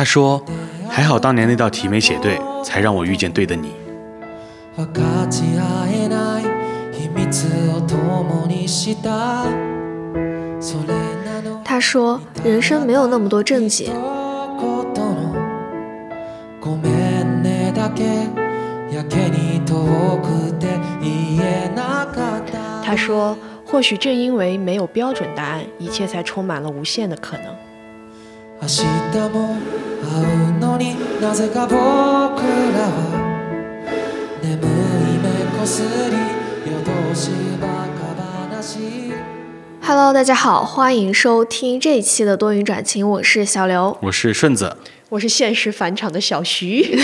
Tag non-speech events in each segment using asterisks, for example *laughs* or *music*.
他说：“还好当年那道题没写对，才让我遇见对的你。”他说：“人生没有那么多正解。”他说：“或许正因为没有标准答案，一切才充满了无限的可能。” のになぜか僕らは眠い目こすり夜通しバカ話 Hello，大家好，欢迎收听这一期的多云转晴，我是小刘，我是顺子，我是现实返场的小徐。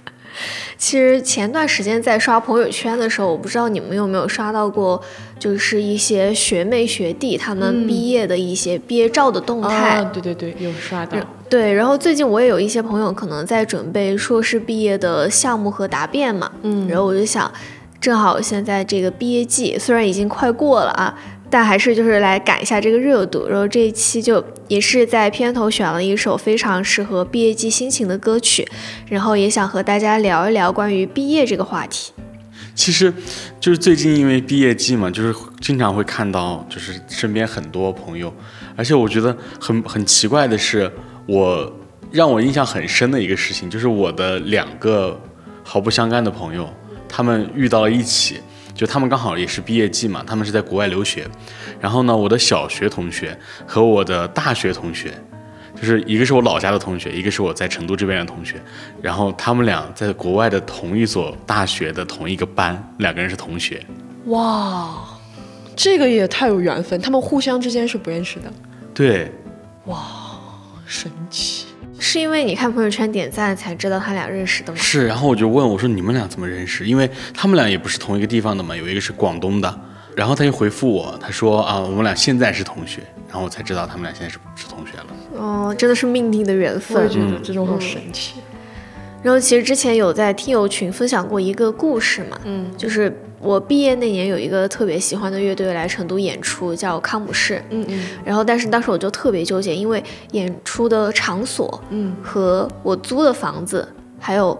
*laughs* 其实前段时间在刷朋友圈的时候，我不知道你们有没有刷到过，就是一些学妹学弟他们毕业的一些毕业照的动态。对对对，有刷到。 对，然后最近我也有一些朋友可能在准备硕士毕业的项目和答辩嘛。嗯。然后我就想，正好现在这个毕业季虽然已经快过了啊。但还是就是来赶一下这个热度，然后这一期就也是在片头选了一首非常适合毕业季心情的歌曲，然后也想和大家聊一聊关于毕业这个话题。其实，就是最近因为毕业季嘛，就是经常会看到，就是身边很多朋友，而且我觉得很很奇怪的是，我让我印象很深的一个事情，就是我的两个毫不相干的朋友，他们遇到了一起。就他们刚好也是毕业季嘛，他们是在国外留学，然后呢，我的小学同学和我的大学同学，就是一个是我老家的同学，一个是我在成都这边的同学，然后他们俩在国外的同一所大学的同一个班，两个人是同学。哇，这个也太有缘分，他们互相之间是不认识的。对。哇，神奇。是因为你看朋友圈点赞才知道他俩认识的吗？是，然后我就问我说你们俩怎么认识？因为他们俩也不是同一个地方的嘛，有一个是广东的，然后他就回复我，他说啊，我们俩现在是同学，然后我才知道他们俩现在是是同学了。哦，真的是命定的缘分，我觉得这种很神奇。然后其实之前有在听友群分享过一个故事嘛，嗯，就是。我毕业那年有一个特别喜欢的乐队来成都演出，叫康姆士。嗯嗯。然后，但是当时我就特别纠结，因为演出的场所，嗯，和我租的房子还有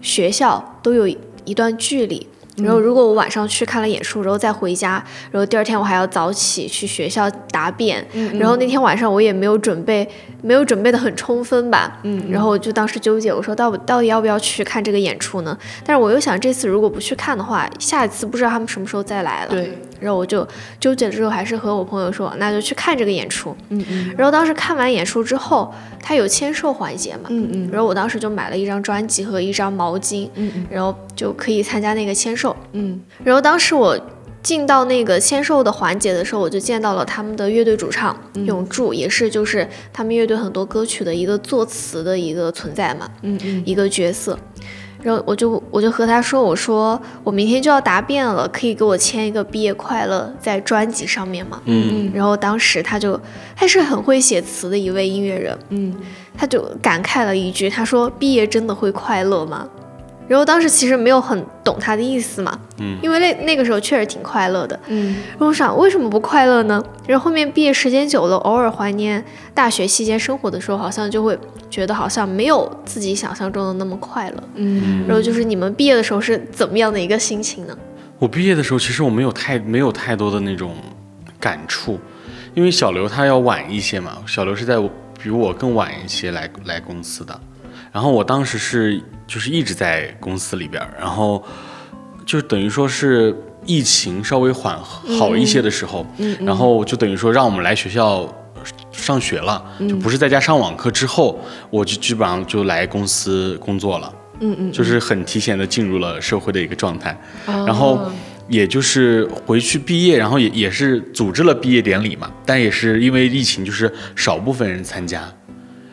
学校都有一段距离。然后，如果我晚上去看了演出，然后再回家，然后第二天我还要早起去学校答辩，然后那天晚上我也没有准备，没有准备的很充分吧，嗯，然后我就当时纠结，我说到到底要不要去看这个演出呢？但是我又想，这次如果不去看的话，下一次不知道他们什么时候再来了，对。然后我就纠结了之后，还是和我朋友说，那就去看这个演出。嗯嗯。然后当时看完演出之后，他有签售环节嘛。嗯嗯。然后我当时就买了一张专辑和一张毛巾。嗯嗯。然后就可以参加那个签售。嗯。然后当时我进到那个签售的环节的时候，我就见到了他们的乐队主唱永柱，也是就是他们乐队很多歌曲的一个作词的一个存在嘛。嗯嗯。一个角色。然后我就我就和他说，我说我明天就要答辩了，可以给我签一个毕业快乐在专辑上面吗？嗯，然后当时他就他是很会写词的一位音乐人，嗯，他就感慨了一句，他说毕业真的会快乐吗？然后当时其实没有很懂他的意思嘛，嗯，因为那那个时候确实挺快乐的，嗯，然后我想为什么不快乐呢？然后后面毕业时间久了，偶尔怀念大学期间生活的时候，好像就会觉得好像没有自己想象中的那么快乐，嗯，然后就是你们毕业的时候是怎么样的一个心情呢？我毕业的时候其实我没有太没有太多的那种感触，因为小刘他要晚一些嘛，小刘是在比我更晚一些来来公司的。然后我当时是就是一直在公司里边，然后就等于说是疫情稍微缓好一些的时候，然后就等于说让我们来学校上学了，就不是在家上网课之后，我就基本上就来公司工作了，嗯嗯，就是很提前的进入了社会的一个状态，然后也就是回去毕业，然后也也是组织了毕业典礼嘛，但也是因为疫情，就是少部分人参加。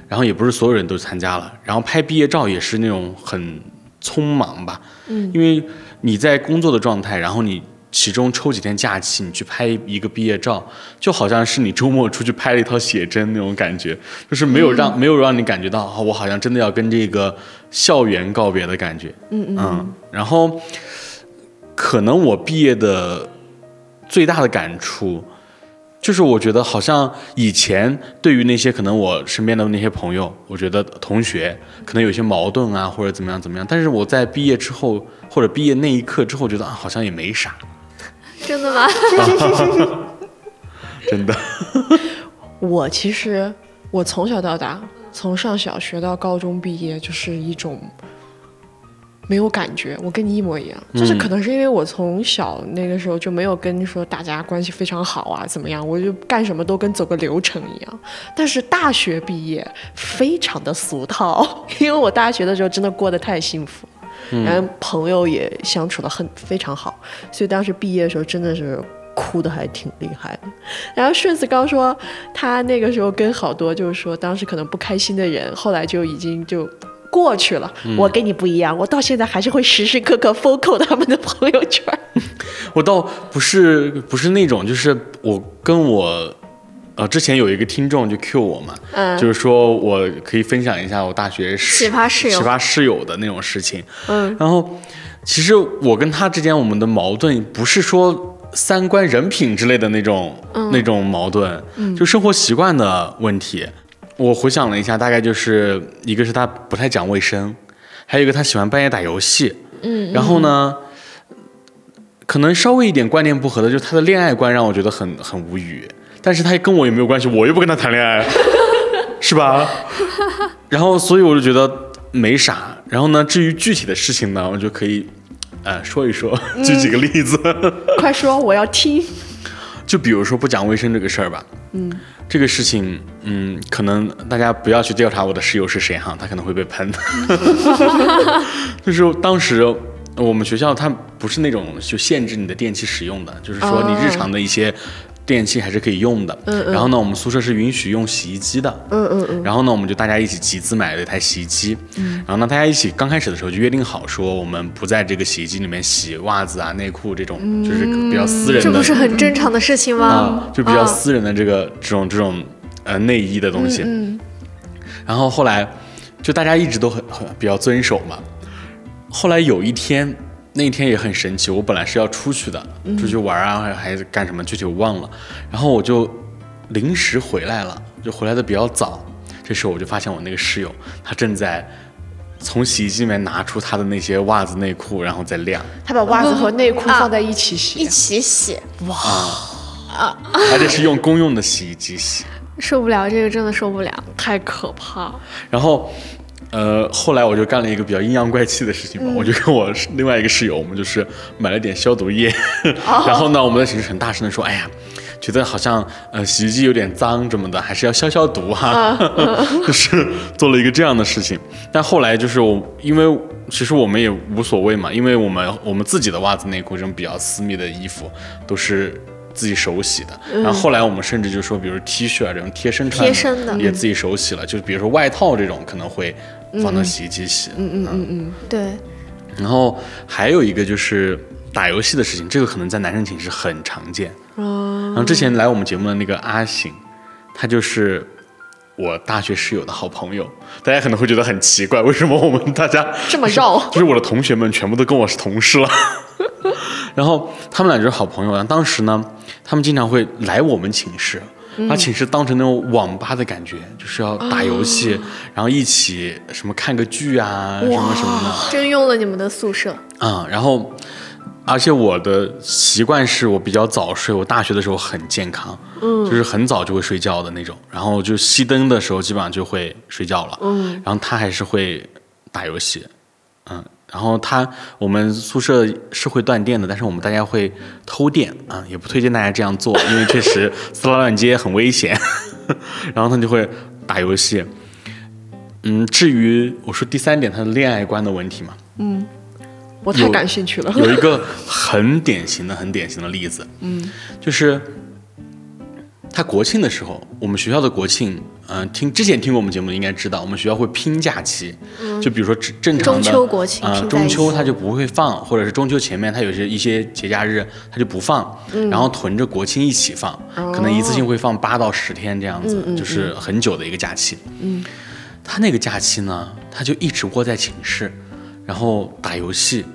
然后也不是所有人都参加了，然后拍毕业照也是那种很匆忙吧，嗯，因为你在工作的状态，然后你其中抽几天假期，你去拍一个毕业照，就好像是你周末出去拍了一套写真那种感觉，就是没有让没有让你感觉到，啊我好像真的要跟这个校园告别的感觉，嗯嗯，然后可能我毕业的最大的感触。就是我觉得好像以前对于那些可能我身边的那些朋友，我觉得同学可能有些矛盾啊，或者怎么样怎么样。但是我在毕业之后，或者毕业那一刻之后，觉得啊，好像也没啥。真的吗？真的。我其实我从小到大，从上小学到高中毕业，就是一种。没有感觉，我跟你一模一样，就是可能是因为我从小那个时候就没有跟说大家关系非常好啊，怎么样，我就干什么都跟走个流程一样。但是大学毕业非常的俗套，*laughs* 因为我大学的时候真的过得太幸福，然后朋友也相处的很非常好，所以当时毕业的时候真的是哭的还挺厉害的。然后顺子刚说他那个时候跟好多就是说当时可能不开心的人，后来就已经就。过去了，我跟你不一样，我到现在还是会时时刻刻 follow 他们的朋友圈。*laughs* 我倒不是不是那种，就是我跟我，呃，之前有一个听众就 Q 我嘛，嗯，就是说我可以分享一下我大学奇葩室友。奇葩室友的那种事情，嗯，然后其实我跟他之间我们的矛盾不是说三观人品之类的那种那种矛盾，就生活习惯的问题。我回想了一下，大概就是一个是他不太讲卫生，还有一个他喜欢半夜打游戏。嗯，然后呢，可能稍微一点观念不合的，就是他的恋爱观让我觉得很很无语。但是他跟我也没有关系，我又不跟他谈恋爱，*laughs* 是吧？*laughs* 然后所以我就觉得没啥。然后呢，至于具体的事情呢，我就可以呃说一说，举几个例子。*laughs* 快说，我要听。就比如说不讲卫生这个事儿吧。嗯。这个事情，嗯，可能大家不要去调查我的室友是谁哈，他可能会被喷。*laughs* 就是当时我们学校它不是那种就限制你的电器使用的，就是说你日常的一些。电器还是可以用的，嗯嗯，然后呢，我们宿舍是允许用洗衣机的，嗯嗯嗯，然后呢，我们就大家一起集资买了一台洗衣机，嗯，然后呢，大家一起刚开始的时候就约定好说，我们不在这个洗衣机里面洗袜子啊、内裤这种，就是比较私人的，这不是很正常的事情吗？就比较私人的这个这种这种呃内衣的东西，嗯，然后后来就大家一直都很很比较遵守嘛，后来有一天。那天也很神奇，我本来是要出去的，出去玩啊，还还是干什么，具体我忘了。然后我就临时回来了，就回来的比较早。这时候我就发现我那个室友，他正在从洗衣机里面拿出他的那些袜子、内裤，然后再晾。他把袜子和内裤放在一起洗，一起洗。哇啊！而且是用公用的洗衣机洗。受不了，这个真的受不了，太可怕。然后。呃，后来我就干了一个比较阴阳怪气的事情吧，我就跟我另外一个室友，我们就是买了点消毒液，*laughs* 然后呢，我们在寝室很大声的说，哎呀，觉得好像呃洗衣机有点脏什么的，还是要消消毒哈，*laughs* 就是做了一个这样的事情。但后来就是我，因为其实我们也无所谓嘛，因为我们我们自己的袜子内裤这种比较私密的衣服都是。自己手洗的，然后后来我们甚至就说，比如 T 恤啊这种贴身穿的，也自己手洗了。就比如说外套这种，可能会放到洗衣机洗。嗯嗯嗯嗯，对。然后还有一个就是打游戏的事情，这个可能在男生寝室很常见。哦。然后之前来我们节目的那个阿醒，他就是我大学室友的好朋友。大家可能会觉得很奇怪，为什么我们大家这么绕？*laughs* 就是我的同学们全部都跟我是同事了。然后他们俩就是好朋友。然后当时呢。他们经常会来我们寝室，把寝室当成那种网吧的感觉，就是要打游戏，然后一起什么看个剧啊，什么什么的。征用了你们的宿舍嗯！然后，而且我的习惯是我比较早睡，我大学的时候很健康，嗯，就是很早就会睡觉的那种。然后就熄灯的时候基本上就会睡觉了，嗯。然后他还是会打游戏，嗯。然后他，我们宿舍是会断电的，但是我们大家会偷电啊，也不推荐大家这样做，因为确实 *laughs* 撕拉乱接很危险。*laughs* 然后他就会打游戏。嗯，至于我说第三点，他的恋爱观的问题嘛，嗯，我太感兴趣了。有一个很典型的、很典型的例子，嗯，就是。他国庆的时候，我们学校的国庆，嗯，听之前听过我们节目的应该知道，我们学校会拼假期，就比如说正正常的中秋国庆，啊，中秋他就不会放，或者是中秋前面他有些一些节假日他就不放，然后囤着国庆一起放，可能一次性会放八到十天这样子，就是很久的一个假期。嗯，他那个假期呢，他就一直窝在寝室，然后打游戏。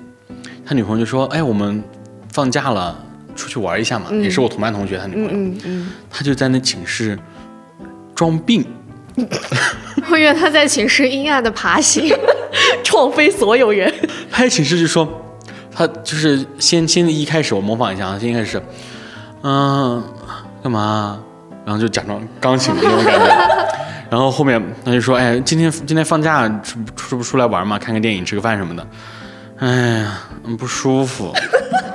他女朋友就说：“哎，我们放假了。”出去玩一下嘛，也是我同班同学他女朋友，嗯嗯，他就在那寝室装病，*laughs* 我以为他在寝室阴暗的爬行，*laughs* 撞飞所有人。他在寝室就说，他就是先先一开始我模仿一下啊，先一开始，嗯，干嘛？然后就假装刚醒的那种感觉，*laughs* 然后后面他就说，哎，今天今天放假出出不出来玩嘛？看个电影，吃个饭什么的。哎呀，不舒服。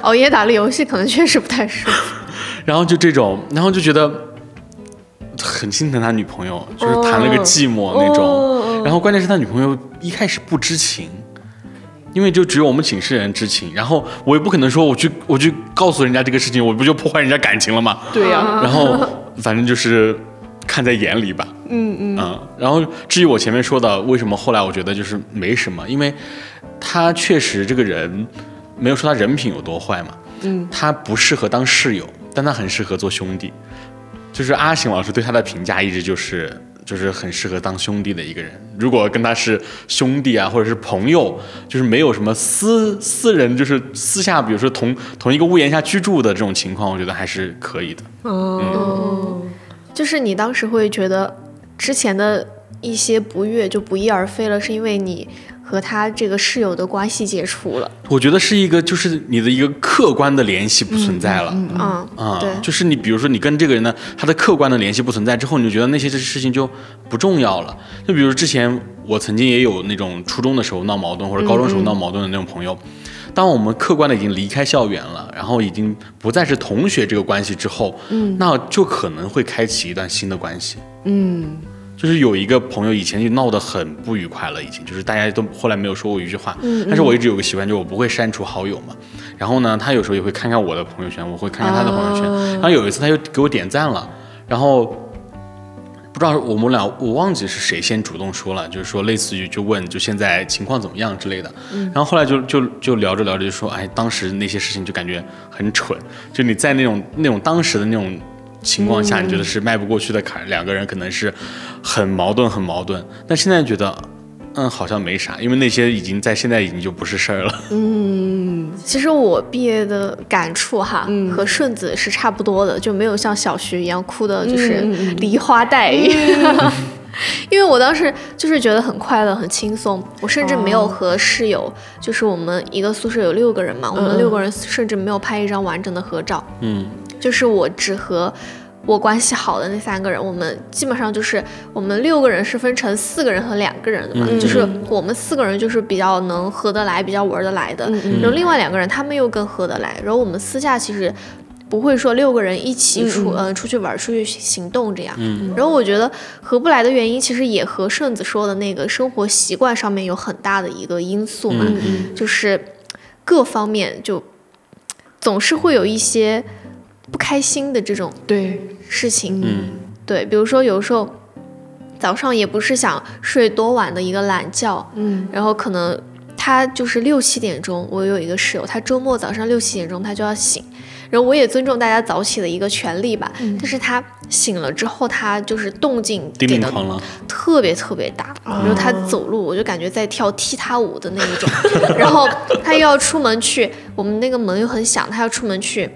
熬夜打了游戏，可能确实不太舒服。然后就这种，然后就觉得很心疼他女朋友，就是谈了个寂寞那种。然后关键是他女朋友一开始不知情，因为就只有我们寝室人知情。然后我也不可能说我去我去告诉人家这个事情，我不就破坏人家感情了吗？对呀。然后反正就是看在眼里吧。嗯嗯。然后至于我前面说的，为什么后来我觉得就是没什么，因为他确实这个人。没有说他人品有多坏嘛，嗯，他不适合当室友，但他很适合做兄弟，就是阿醒老师对他的评价一直就是就是很适合当兄弟的一个人。如果跟他是兄弟啊，或者是朋友，就是没有什么私私人，就是私下，比如说同同一个屋檐下居住的这种情况，我觉得还是可以的。哦，就是你当时会觉得之前的一些不悦就不翼而飞了，是因为你。和他这个室友的关系解除了，我觉得是一个，就是你的一个客观的联系不存在了，嗯啊，对，就是你比如说你跟这个人呢，他的客观的联系不存在之后，你就觉得那些事情就不重要了。就比如之前我曾经也有那种初中的时候闹矛盾或者高中时候闹矛盾的那种朋友，当我们客观的已经离开校园了，然后已经不再是同学这个关系之后，嗯，那就可能会开启一段新的关系，嗯。就是有一个朋友以前就闹得很不愉快了，已经就是大家都后来没有说过一句话。嗯。但是我一直有个习惯，就是我不会删除好友嘛。然后呢，他有时候也会看看我的朋友圈，我会看看他的朋友圈。然后有一次他又给我点赞了，然后不知道我们俩我忘记是谁先主动说了，就是说类似于就问就现在情况怎么样之类的。嗯。然后后来就就就聊着聊着就说，哎，当时那些事情就感觉很蠢，就你在那种那种当时的那种。情况下，你觉得是迈不过去的坎，两个人可能是很矛盾，很矛盾。但现在觉得，嗯，好像没啥，因为那些已经在现在已经就不是事儿了。*laughs* 嗯，其实我毕业的感触哈，和顺子是差不多的，就没有像小徐一样哭的，就是梨花带雨。*laughs* 因为我当时就是觉得很快乐，很轻松。我甚至没有和室友，就是我们一个宿舍有六个人嘛，我们六个人甚至没有拍一张完整的合照。嗯。就是我只和我关系好的那三个人，我们基本上就是我们六个人是分成四个人和两个人的嘛，就是我们四个人就是比较能合得来，比较玩得来的，然后另外两个人他们又更合得来，然后我们私下其实不会说六个人一起出嗯。出去玩出去行动这样，然后我觉得合不来的原因其实也和顺子说的那个生活习惯上面有很大的一个因素嘛，就是各方面就总是会有一些。不开心的这种对。事情，嗯，对，比如说有时候早上也不是想睡多晚的一个懒觉，嗯，然后可能他就是六七点钟，我有一个室友，他周末早上六七点钟他就要醒，然后我也尊重大家早起的一个权利吧，但是他醒了之后，他就是动静给的特别特别大，然后他走路我就感觉在跳踢踏舞的那一种，然后他又要出门去，我们那个门又很响，他要出门去。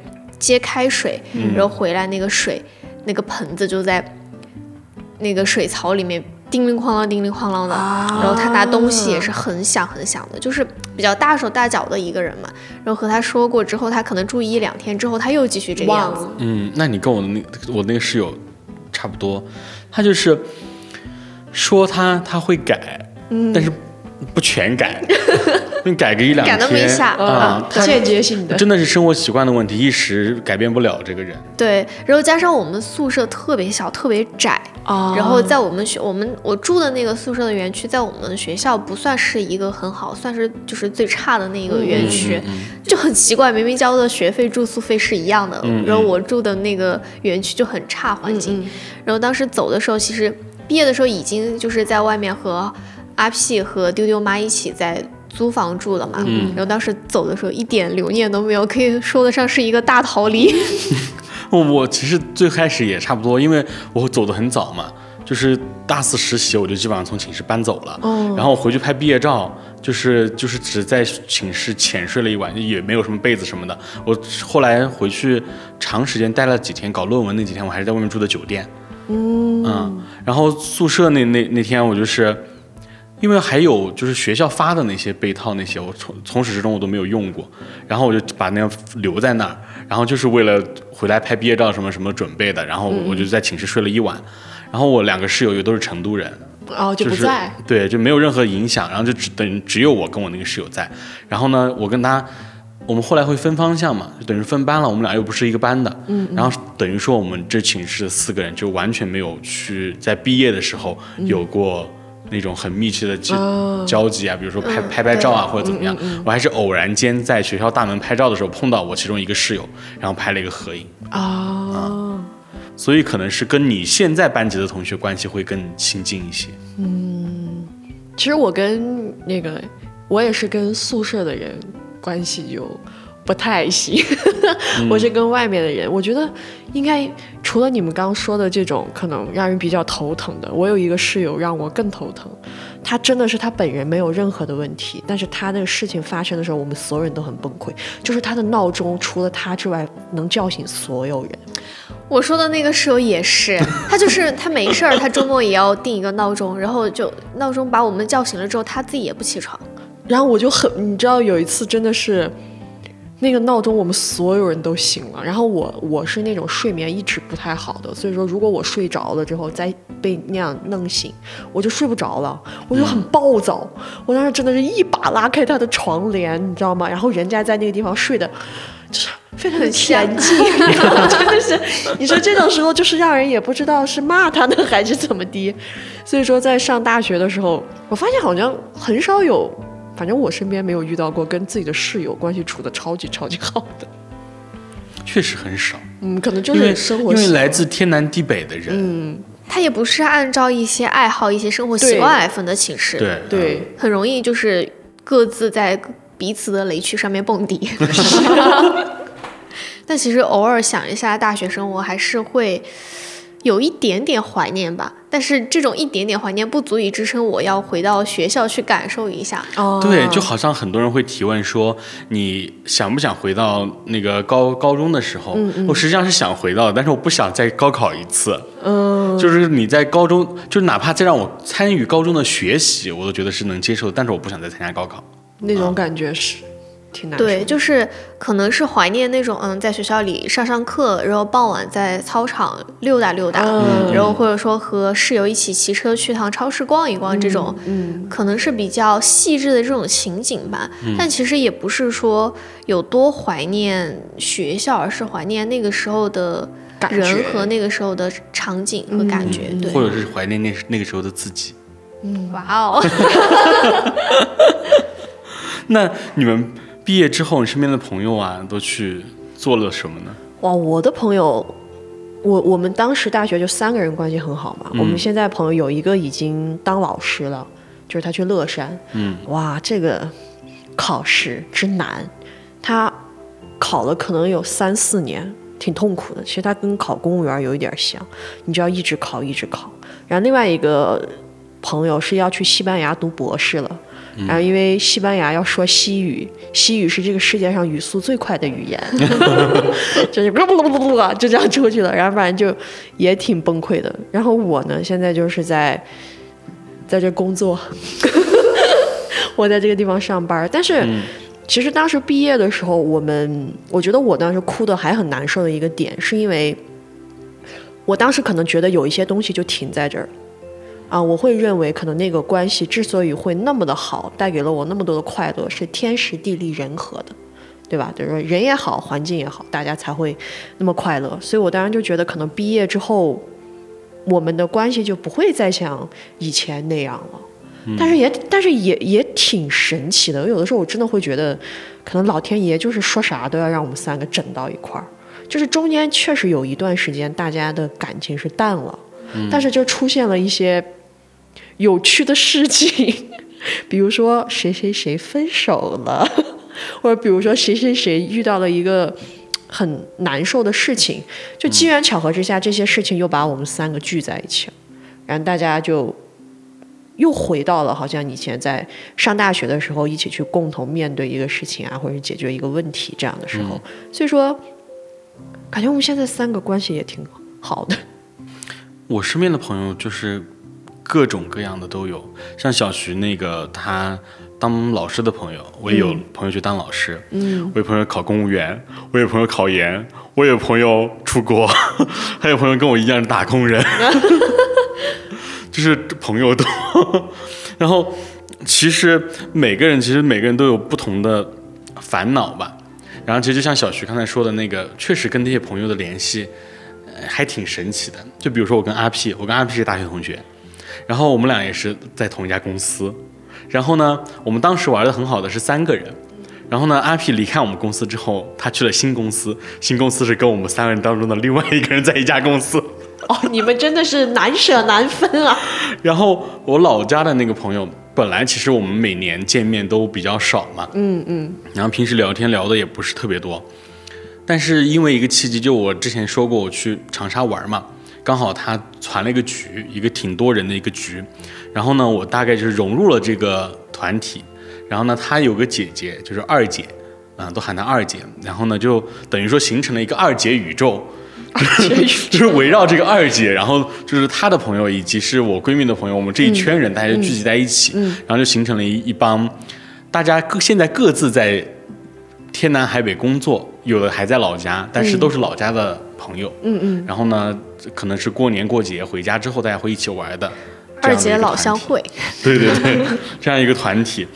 接开水，然后回来那个水，那个盆子就在那个水槽里面叮铃哐啷、叮铃哐啷的。然后他拿东西也是很响很响的，就是比较大手大脚的一个人嘛。然后和他说过之后，他可能注意一两天之后，他又继续这个样子。嗯，那你跟我的那我那个室友差不多，他就是说他他会改，但是不全改。*laughs* 改个一两天啊，间接性的，真的是生活习惯的问题，一时改变不了这个人。对，然后加上我们宿舍特别小，特别窄啊。然后在我们学我们我住的那个宿舍的园区，在我们学校不算是一个很好，算是就是最差的那个园区，就很奇怪，明明交的学费、住宿费是一样的，然后我住的那个园区就很差环境。然后当时走的时候，其实毕业的时候已经就是在外面和阿 P 和丢丢妈一起在。租房住了嘛，然后当时走的时候一点留念都没有，可以说得上是一个大逃离。我 *laughs* 我其实最开始也差不多，因为我走的很早嘛，就是大四实习我就基本上从寝室搬走了，然后我回去拍毕业照，就是就是只在寝室浅睡了一晚，也没有什么被子什么的。我后来回去长时间待了几天搞论文那几天，我还是在外面住的酒店。嗯然后宿舍那那那天我就是，因为还有就是学校发的那些被套那些，我从从始至终我都没有用过，然后我就把那个留在那儿，然后就是为了回来拍毕业照什么什么准备的，然后我就在寝室睡了一晚，然后我两个室友也都是成都人，哦，就就是不在。对，就没有任何影响，然后就只等于只有我跟我那个室友在，然后呢，我跟他，我们后来会分方向嘛，就等于分班了，我们俩又不是一个班的，嗯，然后等于说我们这寝室的四个人就完全没有去在毕业的时候有过。那种很密切的交交集啊，比如说拍拍拍照啊，或者怎么样，我还是偶然间在学校大门拍照的时候碰到我其中一个室友，然后拍了一个合影，啊，所以可能是跟你现在班级的同学关系会更亲近一些。嗯其实我跟那个，我也是跟宿舍的人关系就不太行，我是跟外面的人。我觉得应该除了你们刚刚说的这种可能让人比较头疼的，我有一个室友让我更头疼。他真的是他本人没有任何的问题，但是他那个事情发生的时候，我们所有人都很崩溃。就是他的闹钟除了他之外，能叫醒所有人。我说的那个室友也是，*laughs* 他就是他没事儿，他周末也要定一个闹钟，然后就闹钟把我们叫醒了之后，他自己也不起床。然后我就很，你知道有一次真的是，那个闹钟我们所有人都醒了，然后我我是那种睡眠一直不太好的，所以说如果我睡着了之后再被那样弄醒，我就睡不着了，我就很暴躁。我当时真的是一把拉开他的床帘，你知道吗？然后人家在那个地方睡的，就是非常的恬静，*laughs* 真的是，你说这种时候就是让人也不知道是骂他呢还是怎么的。所以说在上大学的时候，我发现好像很少有。反正我身边没有遇到过跟自己的室友关系处的超级超级好的，确实很少，嗯，可能就因为是生活因为来自天南地北的人，嗯，他也不是按照一些爱好、一些生活习惯来分的寝室，对。对，很容易就是各自在彼此的雷区上面蹦迪。*laughs* *laughs* 但其实偶尔想一下大学生活，还是会有一点点怀念吧。但是这种一点点怀念不足以支撑我要回到学校去感受一下。哦对，就好像很多人会提问说，你想不想回到那个高高中的时候？嗯我实际上是想回到的，但是我不想再高考一次。嗯，就是你在高中，就是哪怕再让我参与高中的学习，我都觉得是能接受的，但是我不想再参加高考。那种感觉是挺难受。对，就是可能是怀念那种嗯，在学校里上上课，然后傍晚在操场溜达溜达，嗯然后或者说和室友一起骑车去趟超市逛一逛，这种、嗯，可能是比较细致的这种情景吧。但其实也不是说有多怀念学校，而是怀念那个时候的人和那个时候的场景和感觉。对，或者是怀念那那个时候的自己。嗯哇哦，*laughs* 那你们毕业之后，你身边的朋友啊，都去做了什么呢？哇，我的朋友，我我们当时大学就三个人关系很好嘛。我们现在朋友有一个已经当老师了，就是他去乐山。嗯，哇，这个考试之难，他考了可能有三四年，挺痛苦的。其实他跟考公务员有一点像，你就要一直考，一直考。然后另外一个朋友是要去西班牙读博士了。然后，因为西班牙要说西语，西语是这个世界上语速最快的语言，*laughs* 就是不不不不不就这样出去了，然后反正就也挺崩溃的。然后我呢，现在就是在在这工作，*laughs* 我在这个地方上班，但是。其实当时毕业的时候，我们我觉得我当时哭的还很难受的一个点，是因为我当时可能觉得有一些东西就停在这儿，啊，我会认为可能那个关系之所以会那么的好，带给了我那么多的快乐，是天时地利人和的，对吧？就是说人也好，环境也好，大家才会那么快乐。所以我当然就觉得，可能毕业之后，我们的关系就不会再像以前那样了。但是也，但是也也挺神奇的。有的时候我真的会觉得，可能老天爷就是说啥都要让我们三个整到一块儿。就是中间确实有一段时间，大家的感情是淡了，但是就出现了一些有趣的事情，*laughs* 比如说谁谁谁分手了，*laughs* 或者比如说谁谁谁遇到了一个很难受的事情，就机缘巧合之下，这些事情又把我们三个聚在一起了，然后大家就又回到了好像以前在上大学的时候，一起去共同面对一个事情啊，或者解决一个问题这样的时候。所以说，感觉我们现在三个关系也挺好的。*laughs* 我身边的朋友就是各种各样的都有，像小徐那个他当老师的朋友，我也有朋友去当老师，嗯，我有朋友考公务员，我有朋友考研，我有朋友出国，*laughs* 还有朋友跟我一样是打工人。*laughs* 就是朋友多，然后其实每个人其实每个人都有不同的烦恼吧。然后其实就像小徐刚才说的那个，确实跟那些朋友的联系还挺神奇的。就比如说我跟阿 P，我跟阿 P 是大学同学，然后我们俩也是在同一家公司。然后呢，我们当时玩的很好的是三个人。然后呢，阿 P 离开我们公司之后，他去了新公司，新公司是跟我们三个人当中的另外一个人在一家公司。*laughs* 哦，你们真的是难舍难分啊！*laughs* 然后我老家的那个朋友，本来其实我们每年见面都比较少嘛，嗯嗯，然后平时聊天聊的也不是特别多，但是因为一个契机，就我之前说过我去长沙玩嘛，刚好他传了一个局，一个挺多人的一个局，然后呢，我大概就是融入了这个团体，然后呢，他有个姐姐就是二姐，啊，都喊她二姐，然后呢，就等于说形成了一个二姐宇宙。*laughs* 就是围绕这个二姐，然后就是她的朋友，以及是我闺蜜的朋友，我们这一圈人，大家就聚集在一起，然后就形成了一一帮，大家各现在各自在天南海北工作，有的还在老家，但是都是老家的朋友，嗯嗯，然后呢，可能是过年过节回家之后，大家会一起玩的，二姐老乡会，*laughs* 对对对，这样一个团体，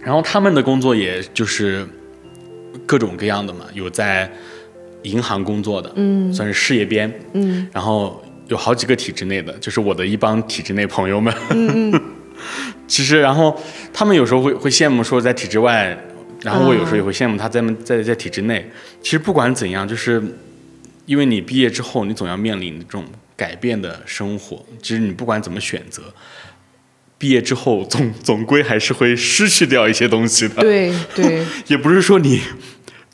然后他们的工作也就是各种各样的嘛，有在。银行工作的，嗯，算是事业编，嗯，然后有好几个体制内的，就是我的一帮体制内朋友们，嗯嗯，*laughs* 其实然后他们有时候会会羡慕说在体制外，然后我有时候也会羡慕他在在在体制内。其实不管怎样，就是因为你毕业之后，你总要面临这种改变的生活。其实你不管怎么选择，毕业之后总总归还是会失去掉一些东西的。对对，*laughs* 也不是说你。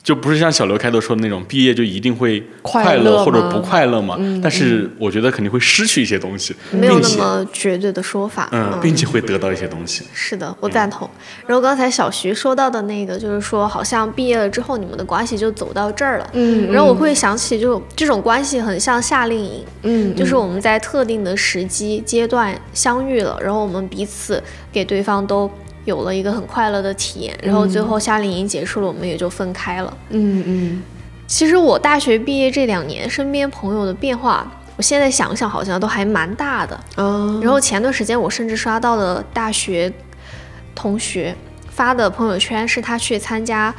就不是像小刘开头说的那种，毕业就一定会快乐或者不快乐嘛？但是我觉得肯定会失去一些东西，没有那么绝对的说法。嗯，并且会得到一些东西。是的，我赞同。然后刚才小徐说到的那个，就是说好像毕业了之后，你们的关系就走到这儿了。嗯。然后我会想起，就这种关系很像夏令营。嗯。就是我们在特定的时机阶段相遇了，然后我们彼此给对方都。有了一个很快乐的体验，然后最后夏令营结束了，我们也就分开了。嗯嗯，其实我大学毕业这两年，身边朋友的变化，我现在想想好像都还蛮大的。嗯，然后前段时间我甚至刷到了大学同学发的朋友圈，是他去参加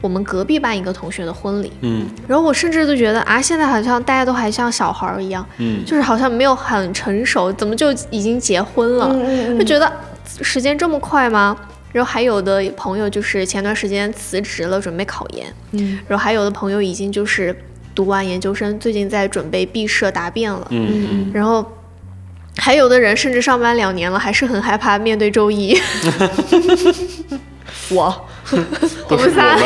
我们隔壁班一个同学的婚礼。嗯，然后我甚至都觉得啊，现在好像大家都还像小孩儿一样，嗯，就是好像没有很成熟，怎么就已经结婚了？就觉得。时间这么快吗？然后还有的朋友就是前段时间辞职了，准备考研。嗯，然后还有的朋友已经就是读完研究生，最近在准备毕设答辩了。嗯嗯。然后还有的人甚至上班两年了，还是很害怕面对周一。*laughs* 我，*laughs* 我们仨。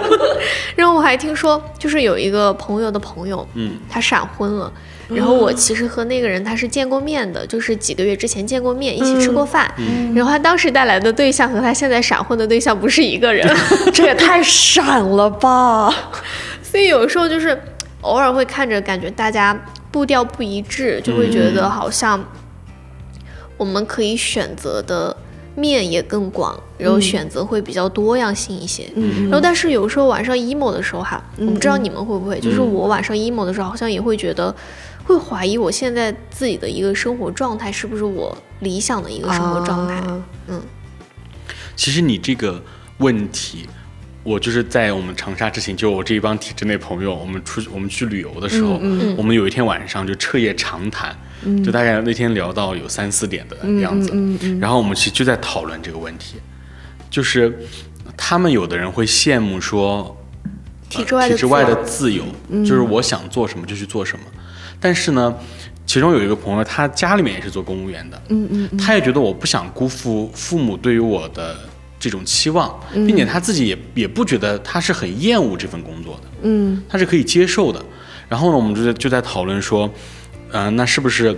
*laughs* 然后我还听说，就是有一个朋友的朋友，嗯，他闪婚了。然后我其实和那个人他是见过面的，就是几个月之前见过面，一起吃过饭。然后他当时带来的对象和他现在闪婚的对象不是一个人，*laughs* 这也太闪了吧！*laughs* 所以有时候就是偶尔会看着，感觉大家步调不一致，就会觉得好像我们可以选择的面也更广，然后选择会比较多样性一些。然后但是有时候晚上 emo 的时候哈，我不知道你们会不会，就是我晚上 emo 的时候，好像也会觉得。会怀疑我现在自己的一个生活状态是不是我理想的一个生活状态？嗯，其实你这个问题，我就是在我们长沙之前，就我这一帮体制内朋友，我们出我们去旅游的时候，我们有一天晚上就彻夜长谈，就大概那天聊到有三四点的样子，然后我们其实就在讨论这个问题，就是他们有的人会羡慕说体制外的体制外的自由，就是我想做什么就去做什么。但是呢，其中有一个朋友，他家里面也是做公务员的，嗯嗯，他也觉得我不想辜负父母对于我的这种期望，并且他自己也也不觉得他是很厌恶这份工作的，嗯，他是可以接受的。然后呢，我们就在就在讨论说，嗯，那是不是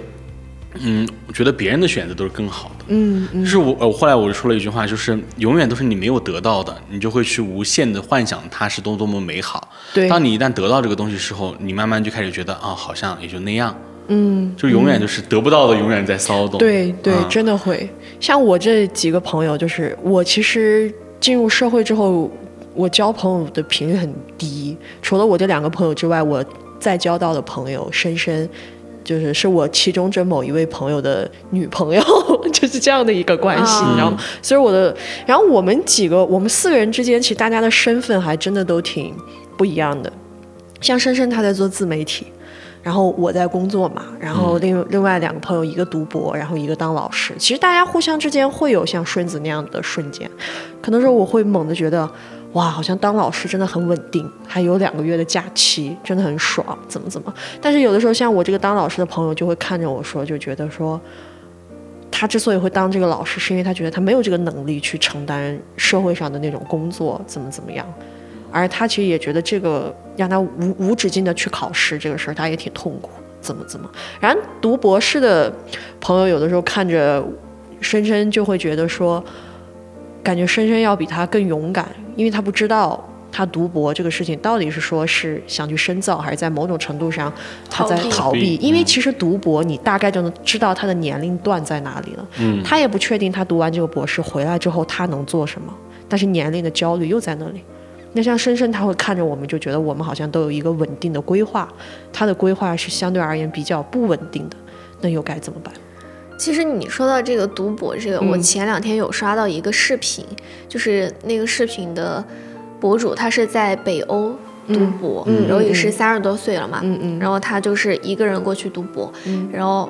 嗯，我觉得别人的选择都是更好的。嗯嗯，就是我，我后来我就说了一句话，就是永远都是你没有得到的，你就会去无限的幻想它是多多么美好。对，当你一旦得到这个东西时候，你慢慢就开始觉得啊，好像也就那样。嗯，就永远就是得不到的，永远在骚动。对对，啊真的会。像我这几个朋友，就是我其实进入社会之后，我交朋友的频率很低。除了我这两个朋友之外，我再交到的朋友，深深就是是我其中这某一位朋友的女朋友，*laughs* 就是这样的一个关系，啊你知道吗？所以我的，然后我们几个，我们四个人之间，其实大家的身份还真的都挺不一样的。像深深，他在做自媒体。然后我在工作嘛，然后另另外两个朋友，一个读博，然后一个当老师。其实大家互相之间会有像顺子那样的瞬间，可能说我会猛地觉得，哇，好像当老师真的很稳定，还有两个月的假期，真的很爽，怎么怎么。但是有的时候，像我这个当老师的朋友就会看着我说，就觉得说，他之所以会当这个老师，是因为他觉得他没有这个能力去承担社会上的那种工作，怎么怎么样。而他其实也觉得这个让他无无止境的去考试这个事儿，他也挺痛苦，怎么怎么。然后读博士的朋友有的时候看着深深就会觉得说，感觉深深要比他更勇敢，因为他不知道他读博这个事情到底是说是想去深造，还是在某种程度上他在逃避因为其实读博你大概就能知道他的年龄段在哪里了。嗯，他也不确定他读完这个博士回来之后他能做什么，但是年龄的焦虑又在那里。那像深深，他会看着我们，就觉得我们好像都有一个稳定的规划，他的规划是相对而言比较不稳定的，那又该怎么办？其实你说到这个读博这个，嗯。我前两天有刷到一个视频，就是那个视频的博主他是在北欧读博，嗯嗯然后也嗯是三十多岁了嘛，嗯嗯。然后他就是一个人过去读博，嗯。然后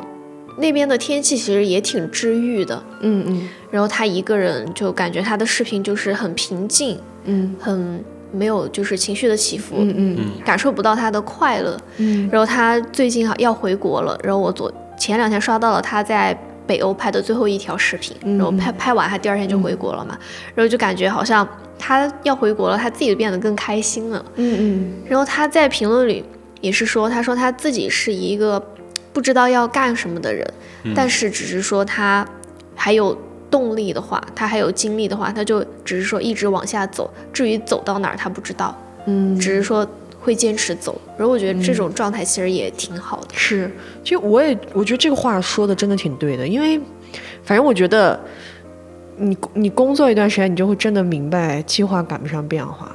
那边的天气其实也挺治愈的，嗯嗯。然后他一个人就感觉他的视频就是很平静，嗯。很没有就是情绪的起伏，嗯嗯。感受不到他的快乐。嗯。然后他最近要回国了，然后我昨前两天刷到了他在北欧拍的最后一条视频，嗯然后拍拍完他第二天就回国了嘛，然后就感觉好像他要回国了，他自己变得更开心了。嗯嗯。然后他在评论里也是说，他说他自己是一个不知道要干什么的人，但是只是说他还有动力的话，他还有精力的话，他就只是说一直往下走。至于走到哪儿，他不知道，嗯，只是说会坚持走。然后我觉得这种状态其实也挺好的。是，其实我也我觉得这个话说的真的挺对的，因为反正我觉得你你工作一段时间，你就会真的明白计划赶不上变化。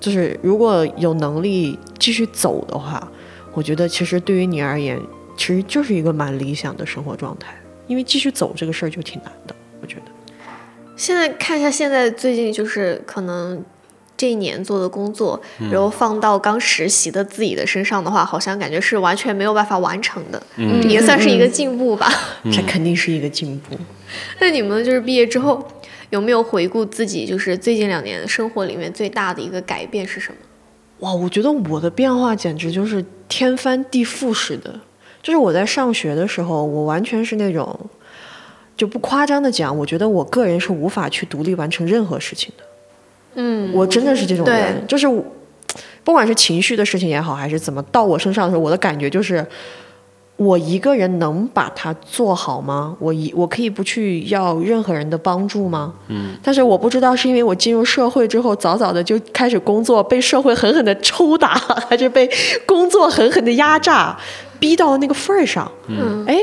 就是如果有能力继续走的话，我觉得其实对于你而言，其实就是一个蛮理想的生活状态。因为继续走这个事儿就挺难的，我觉得。现在看一下，现在最近就是可能这一年做的工作，然后放到刚实习的自己的身上的话，好像感觉是完全没有办法完成的，嗯也算是一个进步吧。这肯定是一个进步。*laughs* 那你们就是毕业之后，有没有回顾自己就是最近两年生活里面最大的一个改变是什么？哇，我觉得我的变化简直就是天翻地覆似的。就是我在上学的时候，我完全是那种，就不夸张的讲，我觉得我个人是无法去独立完成任何事情的。嗯，我真的是这种人，就是不管是情绪的事情也好，还是怎么到我身上的时候，我的感觉就是，我一个人能把它做好吗？我一我可以不去要任何人的帮助吗？嗯，但是我不知道是因为我进入社会之后，早早的就开始工作，被社会狠狠的抽打，*laughs* 还是被工作狠狠的压榨，逼到了那个份儿上？嗯，哎，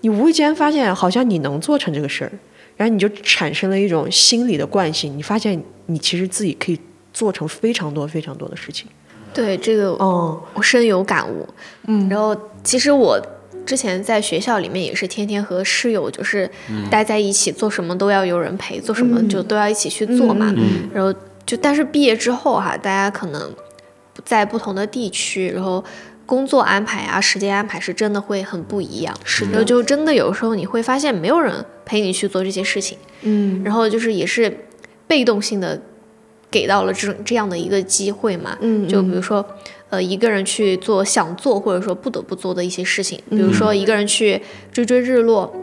你无意间发现好像你能做成这个事儿，然后你就产生了一种心理的惯性，你发现你其实自己可以做成非常多非常多的事情。对这个嗯，我深有感悟。嗯然后其实我之前在学校里面也是天天和室友就是待在一起，做什么都要有人陪，做什么就都要一起去做嘛。嗯然后就但是毕业之后哈、大家可能在不同的地区，然后工作安排啊、时间安排是真的会很不一样。是然后就真的有时候你会发现没有人陪你去做这些事情，嗯。然后就是也是被动性的给到了这种这样的一个机会嘛。嗯就比如说，呃，一个人去做想做或者说不得不做的一些事情，比如嗯说一个人去追追日落，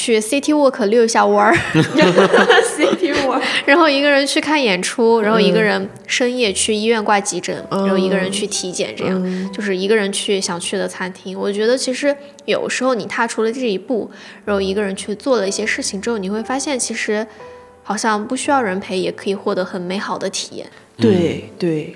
去 City Walk 溜一下弯儿，*laughs* City Walk，*laughs* 然后一个人去看演出，然后一个人深夜去医院挂急诊，然后一个人去体检，这样就是一个人去想去的餐厅。我觉得其实有时候你踏出了这一步，然后一个人去做了一些事情之后，你会发现其实好像不需要人陪也可以获得很美好的体验。对对，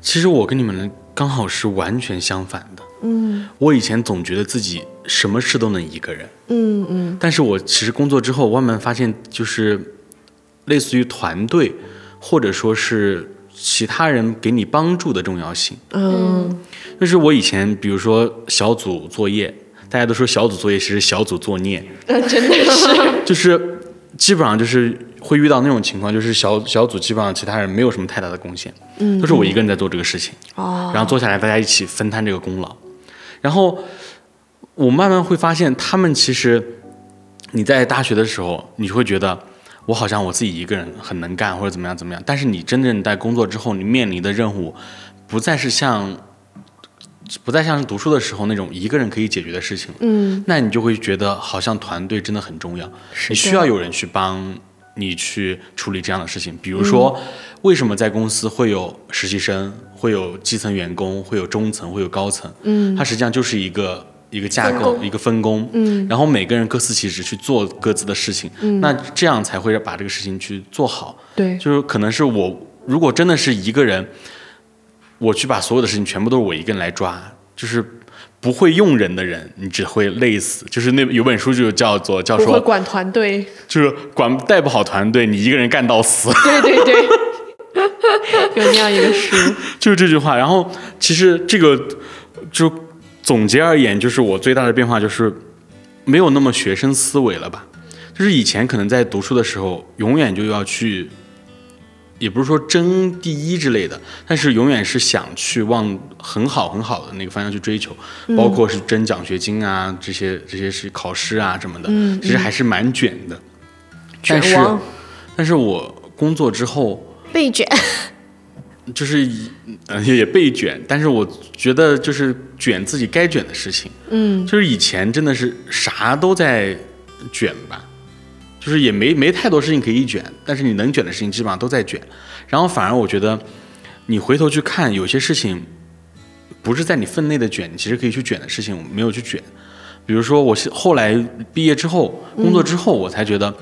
其实我跟你们刚好是完全相反的。嗯，我以前总觉得自己什么事都能一个人。嗯嗯，但是我其实工作之后，慢慢发现就是类似于团队，或者说是其他人给你帮助的重要性。嗯，就是我以前比如说小组作业，大家都说小组作业其实小组作孽。*laughs* 真的是，就是基本上就是会遇到那种情况，就是小小组基本上其他人没有什么太大的贡献，嗯，都是我一个人在做这个事情。哦，然后坐下来大家一起分摊这个功劳。然后我慢慢会发现，他们其实你在大学的时候，你会觉得我好像我自己一个人很能干或者怎么样怎么样。但是你真正在工作之后，你面临的任务不再是像不再像是读书的时候那种一个人可以解决的事情。嗯，那你就会觉得好像团队真的很重要，你需要有人去帮你去处理这样的事情。比如说，为什么在公司会有实习生？会有基层员工，会有中层，会有高层。嗯，它实际上就是一个一个架构，一个分工。嗯，然后每个人各司其职去做各自的事情。嗯，那这样才会把这个事情去做好。对，就是可能是我如果真的是一个人，我去把所有的事情全部都是我一个人来抓，就是不会用人的人，你只会累死。就是那有本书就叫做叫说管团队，就是管带不好团队，你一个人干到死。对对对。*laughs* 有那样一个书，就是这句话。然后其实这个就总结而言，就是我最大的变化就是没有那么学生思维了吧。就是以前可能在读书的时候，永远就要去，也不是说争第一之类的，但是永远是想去往很好很好的那个方向去追求，包括是争奖学金啊，这些这些是考试啊什么的，其实还是蛮卷的。但是，但是我工作之后。被卷，就是呃也被卷，但是我觉得就是卷自己该卷的事情，嗯，就是以前真的是啥都在卷吧，就是也没没太多事情可以卷，但是你能卷的事情基本上都在卷，然后反而我觉得你回头去看有些事情不是在你分内的卷，你其实可以去卷的事情我没有去卷，比如说我后来毕业之后工作之后，我才觉得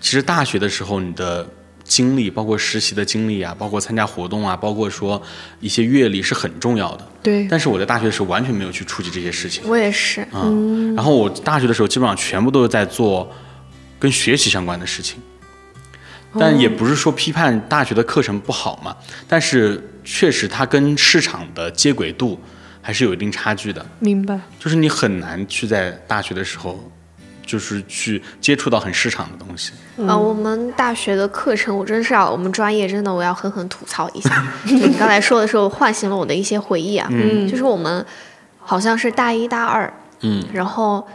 其实大学的时候你的。经历包括实习的经历啊，包括参加活动啊，包括说一些阅历是很重要的。对。但是我在大学的时候完全没有去触及这些事情。我也是。嗯。然后我大学的时候基本上全部都是在做跟学习相关的事情，但也不是说批判大学的课程不好嘛，但是确实它跟市场的接轨度还是有一定差距的。明白。就是你很难去在大学的时候。就是去接触到很市场的东西啊！我们大学的课程，我真是要我们专业真的，我要狠狠吐槽一下。*laughs* 你刚才说的时候，唤醒了我的一些回忆啊。嗯。就是我们好像是大一大二，嗯，然后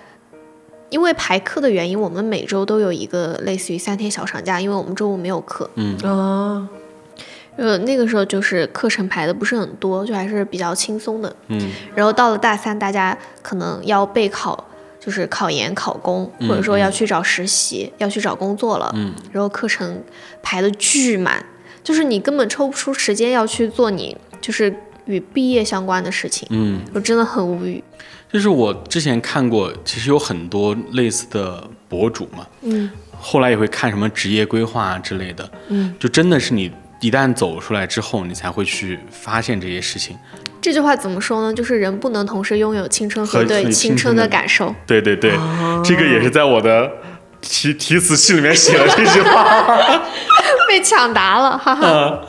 因为排课的原因，我们每周都有一个类似于三天小长假，因为我们周五没有课。嗯。啊。呃，那个时候就是课程排的不是很多，就还是比较轻松的。嗯。然后到了大三，大家可能要备考。就是考研、考公，或者说要去找实习、要去找工作了，嗯然后课程排的巨满，就是你根本抽不出时间要去做你就是与毕业相关的事情。嗯，我真的很无语。就是我之前看过，其实有很多类似的博主嘛，嗯，后来也会看什么职业规划之类的，嗯，就真的是你一旦走出来之后，你才会去发现这些事情。这句话怎么说呢？就是人不能同时拥有青春和对青春的感受。对对对，这个也是在我的题题词器里面写了这句话，*laughs* 被抢答了，哈哈。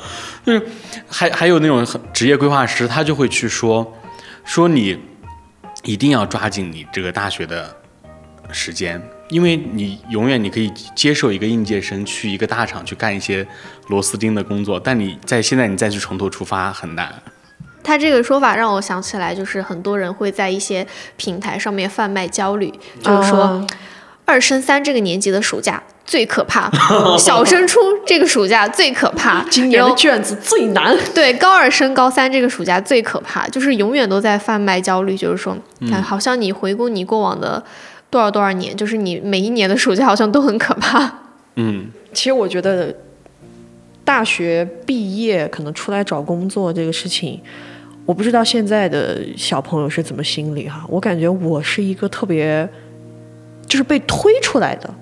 就是还还有那种职业规划师，他就会去说，说你一定要抓紧你这个大学的时间，因为你永远你可以接受一个应届生去一个大厂去干一些螺丝钉的工作，但你在现在你再去从头出发很难。他这个说法让我想起来，就是很多人会在一些平台上面贩卖焦虑，就是说二升三这个年级的暑假最可怕，*laughs* 小升初这个暑假最可怕，今年的卷子最难。对，高二升高三这个暑假最可怕，就是永远都在贩卖焦虑，就是说，好像你回顾你过往的多少多少年，就是你每一年的暑假好像都很可怕。嗯，其实我觉得大学毕业可能出来找工作这个事情，我不知道现在的小朋友是怎么心理哈。我感觉我是一个特别就是被推出来的。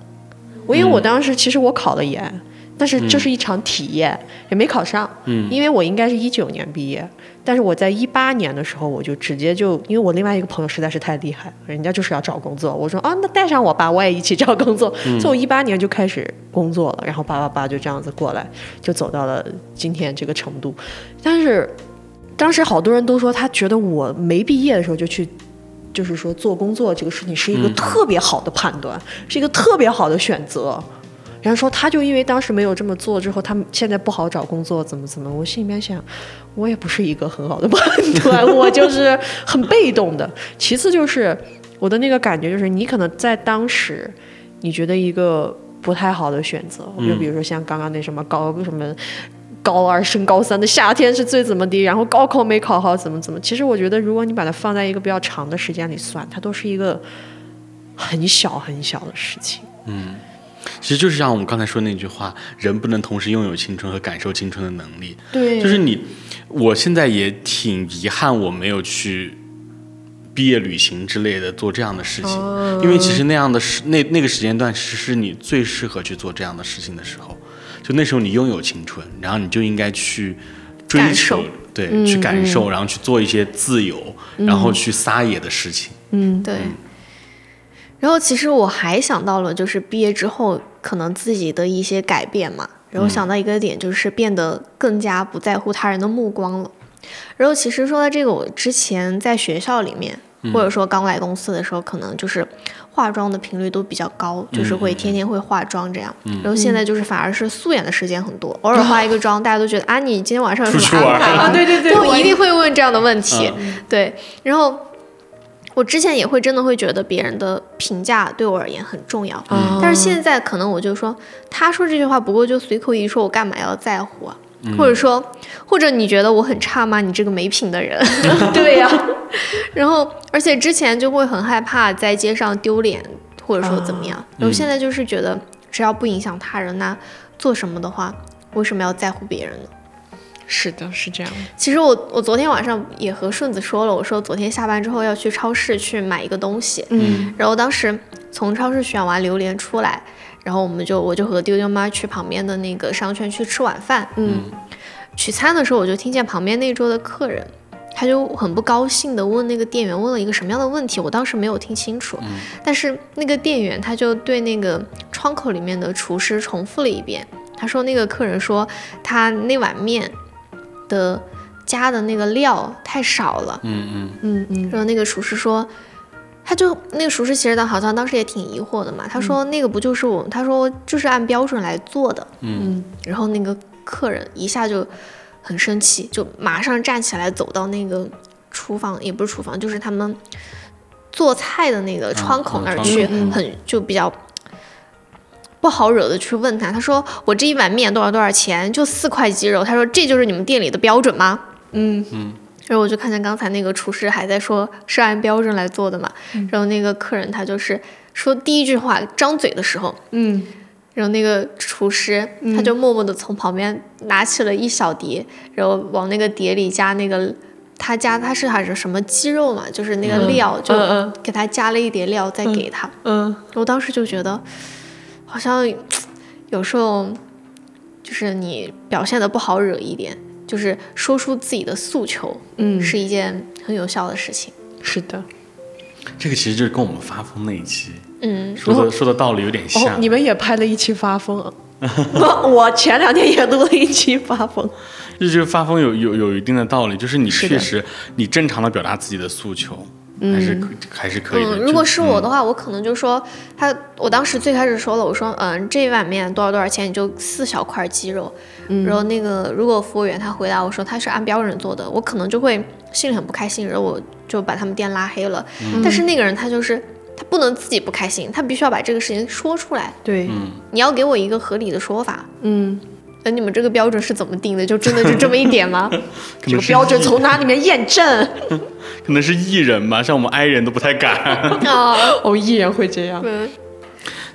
我因为我当时其实我考了研，但是这是一场体验，也没考上。嗯，因为我应该是一九年毕业，但是我在一八年的时候我就直接就，因为我另外一个朋友实在是太厉害了，人家就是要找工作，我说啊，那带上我吧，我也一起找工作。所以我一八年就开始工作了，然后叭叭叭就这样子过来，就走到了今天这个程度。但是当时好多人都说，他觉得我没毕业的时候就去。就是说，做工作这个事情是一个特别好的判断，是一个特别好的选择。然后说，他就因为当时没有这么做，之后他们现在不好找工作，怎么怎么？我心里面想，我也不是一个很好的判断，*laughs* 我就是很被动的。其次就是我的那个感觉，就是你可能在当时，你觉得一个不太好的选择，就比如说像刚刚那什么高什么。高二升高三的夏天是最怎么的，然后高考没考好怎么怎么？其实我觉得，如果你把它放在一个比较长的时间里算，它都是一个很小很小的事情。嗯，其实就是像我们刚才说那句话，人不能同时拥有青春和感受青春的能力。对，就是你，我现在也挺遗憾，我没有去毕业旅行之类的做这样的事情，因为其实那样的时那那个时间段，其实是你最适合去做这样的事情的时候。就那时候你拥有青春，然后你就应该去追求，对，去感受，然后去做一些自由，然后去撒野的事情。嗯，对。然后其实我还想到了，就是毕业之后可能自己的一些改变嘛。然后想到一个点，就是变得更加不在乎他人的目光了。然后其实说到这个，我之前在学校里面，或者说刚来公司的时候，可能就是。化妆的频率都比较高，就是会天天会化妆这样。然后现在就是反而是素颜的时间很多，偶尔化一个妆，大家都觉得啊，你今天晚上有什么安排啊？对对对，就一定会问这样的问题。对，然后我之前也会真的会觉得别人的评价对我而言很重要，但是现在可能我就说，他说这句话不过就随口一说，我干嘛要在乎啊？或者说，或者你觉得我很差吗？你这个没品的人。*laughs* 对呀。*laughs* 然后，而且之前就会很害怕在街上丢脸，或者说怎么样。然后现在就是觉得，只要不影响他人，那做什么的话，为什么要在乎别人呢？是的，是这样。其实我我昨天晚上也和顺子说了，我说昨天下班之后要去超市去买一个东西。嗯。然后当时从超市选完榴莲出来。然后我们就我就和丢丢妈去旁边的那个商圈去吃晚饭。嗯，取餐的时候我就听见旁边那桌的客人，他就很不高兴的问那个店员问了一个什么样的问题，我当时没有听清楚。嗯，但是那个店员他就对那个窗口里面的厨师重复了一遍，他说那个客人说他那碗面的加的那个料太少了。嗯嗯。嗯嗯，然后那个厨师说。他就那个厨师其实当好像当时也挺疑惑的嘛，他说那个不就是我，他说就是按标准来做的，嗯，然后那个客人一下就很生气，就马上站起来走到那个厨房，也不是厨房，就是他们做菜的那个窗口那儿去，很就比较不好惹的去问他，他说我这一碗面多少多少钱？就四块鸡肉，他说这就是你们店里的标准吗？嗯嗯。然后我就看见刚才那个厨师还在说，是按标准来做的嘛。然后那个客人他就是说第一句话张嘴的时候，嗯，然后那个厨师他就默默的从旁边拿起了一小碟，然后往那个碟里加那个他加他是还是什么鸡肉嘛，就是那个料，就给他加了一碟料再给他。嗯，我当时就觉得好像 *tsk* 有时候就是你表现的不好惹一点。就是说出自己的诉求，嗯，是一件很有效的事情。是的，这个其实就是跟我们发疯那一期，嗯，说的说的道理有点像。你们也拍了一期发疯，*laughs* 我前两天也录了一期发疯。这就是发疯有有有一定的道理，就是你确实你正常的表达自己的诉求。还是可还是可以的。如果是我的话，我可能就说他，我当时最开始说了，我说嗯，这一碗面多少多少钱？你就四小块鸡肉。然后那个如果服务员他回答我说他是按标准做的，我可能就会心里很不开心，然后我就把他们店拉黑了。但是那个人他就是他不能自己不开心，他必须要把这个事情说出来。对，你要给我一个合理的说法。嗯，那你们这个标准是怎么定的？*laughs* 就真的就这么一点吗？这个标准从哪里面验证？*laughs* 可能是艺人吧，像我们 I 人都不太敢。啊，*laughs* 哦，艺人会这样。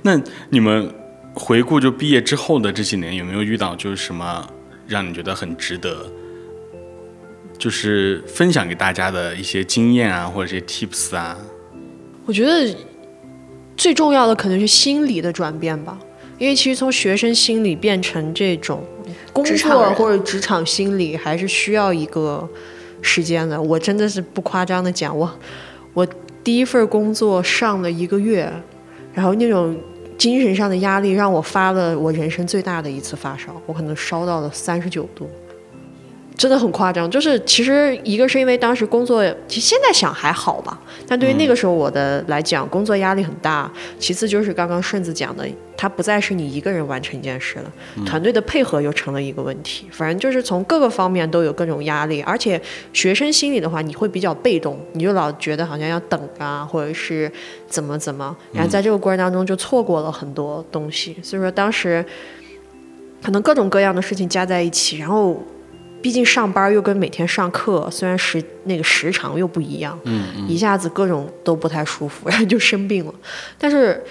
那你们回顾就毕业之后的这几年，有没有遇到就是什么让你觉得很值得，就是分享给大家的一些经验啊，或者一些 tips 啊？我觉得最重要的可能是心理的转变吧。因为其实从学生心理变成这种工作或者职场心理，还是需要一个时间的。我真的是不夸张的讲，我我第一份工作上了一个月，然后那种精神上的压力让我发了我人生最大的一次发烧，我可能烧到了三十九度。真的很夸张，就是其实一个是因为当时工作，其实现在想还好吧，但对于那个时候我的来讲，工作压力很大。其次就是刚刚顺子讲的，它不再是你一个人完成一件事了，团队的配合又成了一个问题。反正就是从各个方面都有各种压力，而且学生心理的话，你会比较被动，你就老觉得好像要等啊，或者是怎么怎么，然后在这个过程当中就错过了很多东西。所以说当时可能各种各样的事情加在一起，然后。毕竟上班又跟每天上课，虽然时那个时长又不一样，嗯嗯，一下子各种都不太舒服，然后就生病了。但是，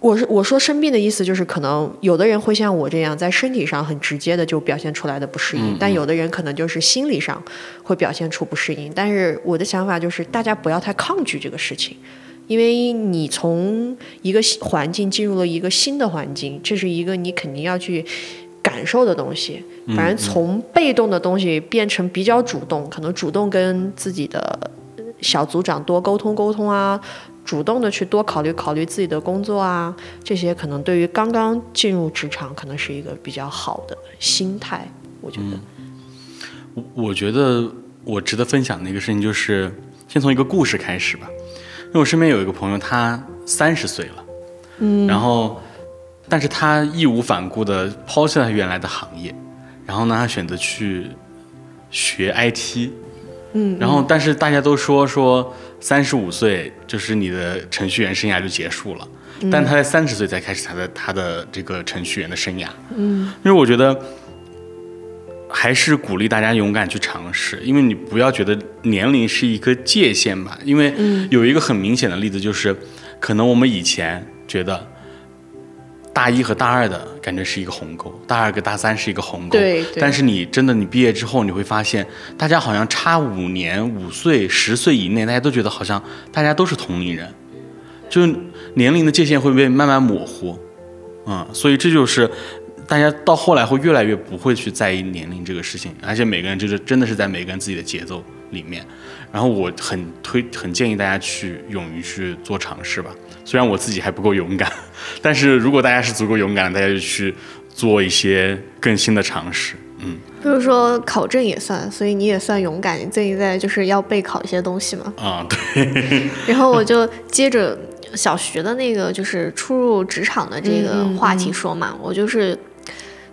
我是我说生病的意思就是，可能有的人会像我这样，在身体上很直接的就表现出来的不适应，但有的人可能就是心理上会表现出不适应。但是我的想法就是，大家不要太抗拒这个事情，因为你从一个环境进入了一个新的环境，这是一个你肯定要去。感受的东西，反正从被动的东西变成比较主动，可能主动跟自己的小组长多沟通沟通啊，主动的去多考虑考虑自己的工作啊，这些可能对于刚刚进入职场，可能是一个比较好的心态。我觉得，我我觉得我值得分享的一个事情就是，先从一个故事开始吧。因为我身边有一个朋友，他三十岁了，嗯，然后。但是他义无反顾的抛弃了原来的行业，然后呢，他选择去学 IT，嗯，然后但是大家都说说三十五岁就是你的程序员生涯就结束了，但他在三十岁才开始他的他的这个程序员的生涯，嗯，因为我觉得还是鼓励大家勇敢去尝试，因为你不要觉得年龄是一个界限吧，因为有一个很明显的例子就是，可能我们以前觉得。大一和大二的感觉是一个鸿沟，大二跟大三是一个鸿沟。对。但是你真的你毕业之后，你会发现，大家好像差五年、五岁、十岁以内，大家都觉得好像大家都是同龄人，就年龄的界限会被慢慢模糊。嗯，所以这就是大家到后来会越来越不会去在意年龄这个事情，而且每个人就是真的是在每个人自己的节奏里面。然后我很推很建议大家去勇于去做尝试吧。虽然我自己还不够勇敢，*laughs* 但是如果大家是足够勇敢，大家就去做一些更新的尝试。嗯，比如说考证也算，所以你也算勇敢。你最近在就是要备考一些东西嘛？啊，对。*laughs* 然后我就接着小学的那个就是初入职场的这个话题说嘛，我就是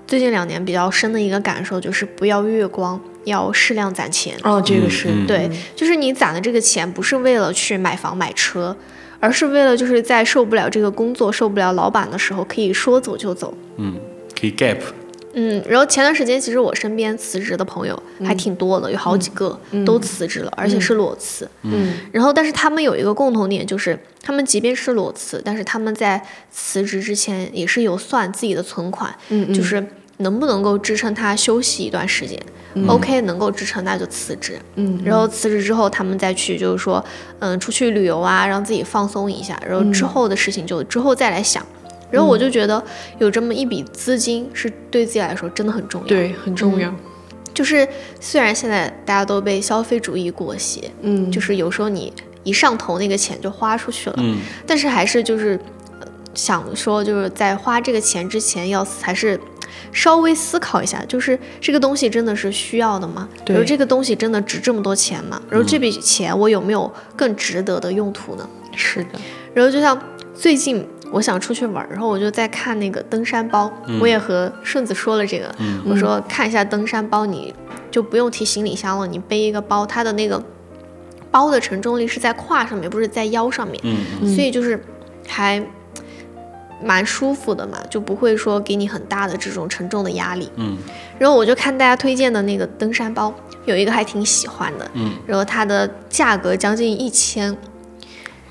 最近两年比较深的一个感受就是不要月光，要适量攒钱。哦，这个是对，就是你攒的这个钱不是为了去买房买车。而是为了就是在受不了这个工作、受不了老板的时候，可以说走就走。嗯，可以 gap。嗯，然后前段时间其实我身边辞职的朋友还挺多的，有好几个都辞职了，而且是裸辞。嗯。然后，但是他们有一个共同点，就是他们即便是裸辞，但是他们在辞职之前也是有算自己的存款，嗯，就是能不能够支撑他休息一段时间。OK，能够支撑那就辞职。嗯，然后辞职之后，他们再去就是说，嗯，出去旅游啊，让自己放松一下。然后之后的事情就之后再来想。然后我就觉得有这么一笔资金是对自己来说真的很重要。对，很重要。就是虽然现在大家都被消费主义裹挟，嗯，就是有时候你一上头那个钱就花出去了，嗯，但是还是就是想说就是在花这个钱之前要还是。稍微思考一下，就是这个东西真的是需要的吗？比如这个东西真的值这么多钱吗？然后这笔钱我有没有更值得的用途呢？是的。然后就像最近我想出去玩，然后我就在看那个登山包，我也和顺子说了这个，我说看一下登山包，你就不用提行李箱了，你背一个包，它的那个包的承重力是在胯上面，不是在腰上面，所以就是还。蛮舒服的嘛，就不会说给你很大的这种沉重的压力。嗯，然后我就看大家推荐的那个登山包，有一个还挺喜欢的。嗯，然后它的价格将近一千。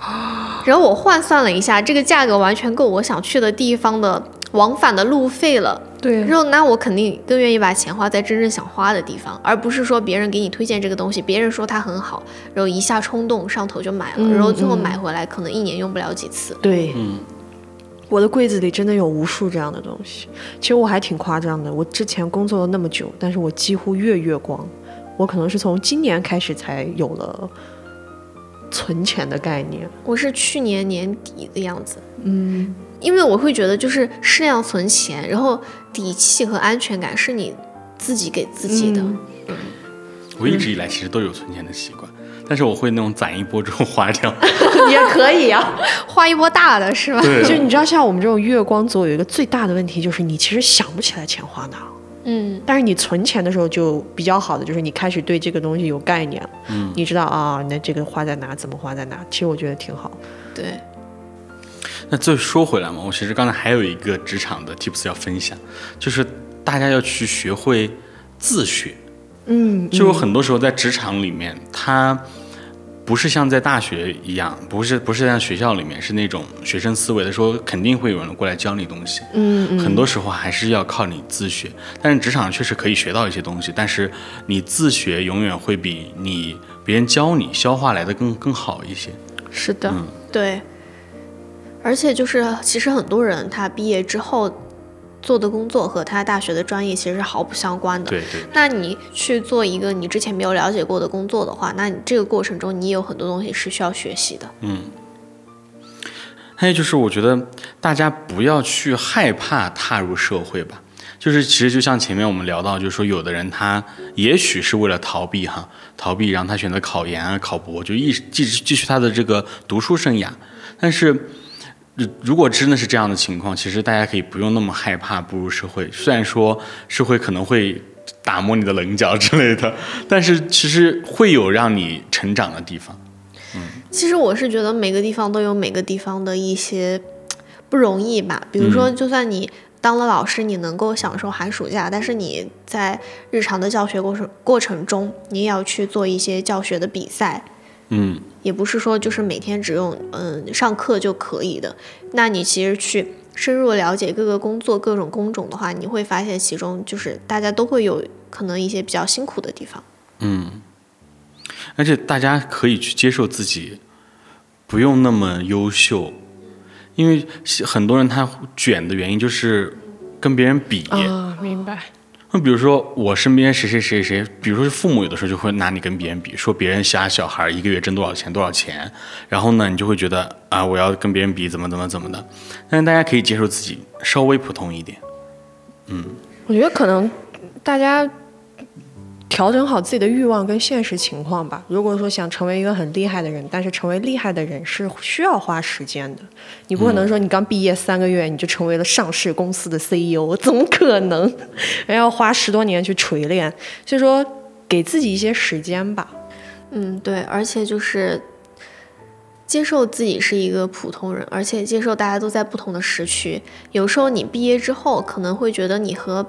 *gasps* 然后我换算了一下，这个价格完全够我想去的地方的往返的路费了。对，然后那我肯定更愿意把钱花在真正想花的地方，而不是说别人给你推荐这个东西，别人说它很好，然后一下冲动上头就买了，然后最后买回来可能一年用不了几次。对，嗯，我的柜子里真的有无数这样的东西。其实我还挺夸张的，我之前工作了那么久，但是我几乎月月光。我可能是从今年开始才有了存钱的概念。我是去年年底的样子，嗯。因为我会觉得，就是适量存钱，然后底气和安全感是你自己给自己的。我一直以来其实都有存钱的习惯，但是我会那种攒一波之后花掉。*laughs* 也可以啊，花一波大的是吧？对。就你知道，像我们这种月光族，有一个最大的问题就是你其实想不起来钱花哪。嗯。但是你存钱的时候就比较好的，就是你开始对这个东西有概念了。嗯。你知道啊，那这个花在哪，怎么花在哪？其实我觉得挺好。对。那再说回来嘛，我其实刚才还有一个职场的 tips 要分享，就是大家要去学会自学。嗯，就有很多时候在职场里面，它不是像在大学一样，不是不是像学校里面是那种学生思维的，说肯定会有人过来教你东西。嗯嗯，很多时候还是要靠你自学。但是职场确实可以学到一些东西，但是你自学永远会比你别人教你消化来的更更好一些。是的，对。而且就是，其实很多人他毕业之后做的工作和他大学的专业其实是毫不相关的。对对。那你去做一个你之前没有了解过的工作的话，那你这个过程中你有很多东西是需要学习的。嗯。还有就是，我觉得大家不要去害怕踏入社会吧。就是其实就像前面我们聊到，就是说有的人他也许是为了逃避哈，逃避让他选择考研啊、考博，就一继续继续他的这个读书生涯，但是。如果真的是这样的情况，其实大家可以不用那么害怕步入社会。虽然说社会可能会打磨你的棱角之类的，*laughs* 但是其实会有让你成长的地方。嗯，其实我是觉得每个地方都有每个地方的一些不容易吧。比如说，就算你当了老师，你能够享受寒暑假，但是你在日常的教学过程过程中，你也要去做一些教学的比赛。嗯，也不是说就是每天只用嗯上课就可以的。那你其实去深入了解各个工作、各种工种的话，你会发现其中就是大家都会有可能一些比较辛苦的地方。嗯，而且大家可以去接受自己不用那么优秀，因为很多人他卷的原因就是跟别人比。啊，明白。那比如说我身边谁谁谁谁，比如说是父母，有的时候就会拿你跟别人比，说别人家小孩一个月挣多少钱多少钱，然后呢，你就会觉得啊，我要跟别人比怎么怎么怎么的。但是大家可以接受自己稍微普通一点，嗯。我觉得可能大家。调整好自己的欲望跟现实情况吧。如果说想成为一个很厉害的人，但是成为厉害的人是需要花时间的。你不可能说你刚毕业三个月你就成为了上市公司的 CEO，*laughs* 怎么可能？*laughs* 要花十多年去锤炼。所以说，给自己一些时间吧。嗯，对，而且就是接受自己是一个普通人，而且接受大家都在不同的时区。有时候你毕业之后可能会觉得你和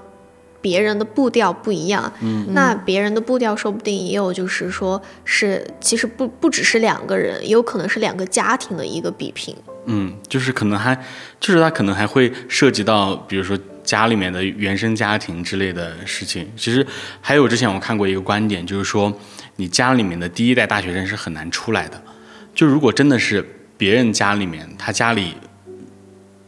别人的步调不一样，嗯，那别人的步调说不定也有，就是说是其实不不只是两个人，也有可能是两个家庭的一个比拼。嗯，就是可能还，就是他可能还会涉及到，比如说家里面的原生家庭之类的事情。其实还有之前我看过一个观点，就是说你家里面的第一代大学生是很难出来的。就如果真的是别人家里面，他家里，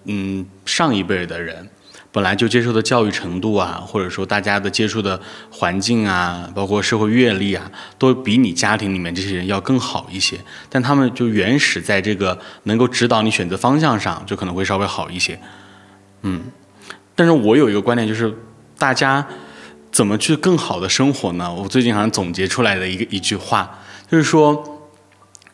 嗯，上一辈的人。本来就接受的教育程度啊，或者说大家的接触的环境啊，包括社会阅历啊，都比你家庭里面这些人要更好一些。但他们就原始在这个能够指导你选择方向上，就可能会稍微好一些。嗯，但是我有一个观点，就是大家怎么去更好的生活呢？我最近好像总结出来的一个一句话，就是说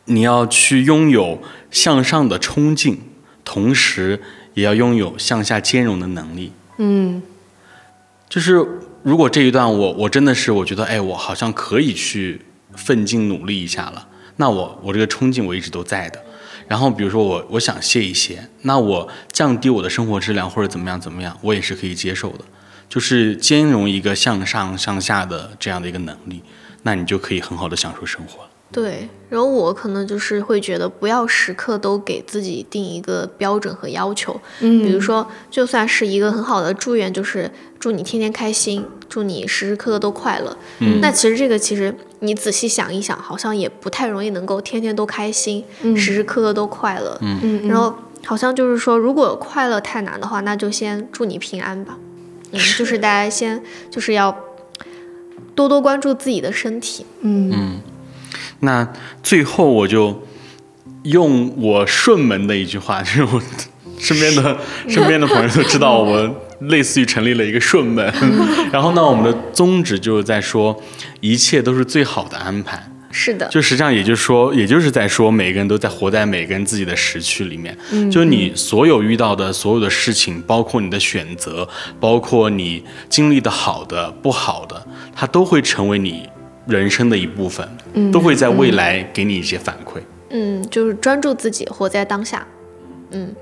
你要去拥有向上的冲劲，同时。也要拥有向下兼容的能力。嗯，就是如果这一段我我真的是我觉得哎，我好像可以去奋进努力一下了，那我我这个冲劲我一直都在的。然后比如说我我想歇一歇，那我降低我的生活质量或者怎么样怎么样，我也是可以接受的，就是兼容一个向上向下的这样的一个能力，那你就可以很好的享受生活了。对，然后我可能就是会觉得不要时刻都给自己定一个标准和要求，嗯，比如说就算是一个很好的祝愿，就是祝你天天开心，祝你时时刻刻都快乐，嗯，那其实这个其实你仔细想一想，好像也不太容易能够天天都开心，时时刻刻都快乐，嗯嗯，然后好像就是说，如果快乐太难的话，那就先祝你平安吧，嗯，就是。大家先就是要多多关注自己的身体，嗯。嗯。那最后我就用我顺门的一句话，*laughs* 就是我身边的身边的朋友都知道，我类似于成立了一个顺门。*laughs* 然后呢，我们的宗旨就是在说，一切都是最好的安排。是的，就实际上也就是说，也就是在说，每个人都在活在每个人自己的时区里面。嗯，就你所有遇到的所有的事情，包括你的选择，包括你经历的好的、不好的，它都会成为你。人生的一部分，都会在未来给你一些反馈。嗯，就是专注自己，活在当下。嗯，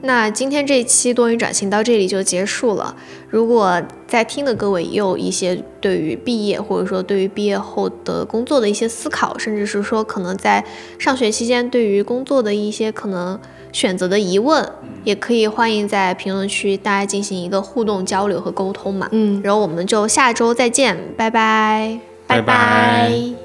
那今天这一期多云转型到这里就结束了。如果在听的各位也有一些对于毕业或者说对于毕业后的工作的一些思考，甚至是说可能在上学期间对于工作的一些可能选择的疑问，也可以欢迎在评论区大家进行一个互动交流和沟通嘛。嗯，然后我们就下周再见，拜拜。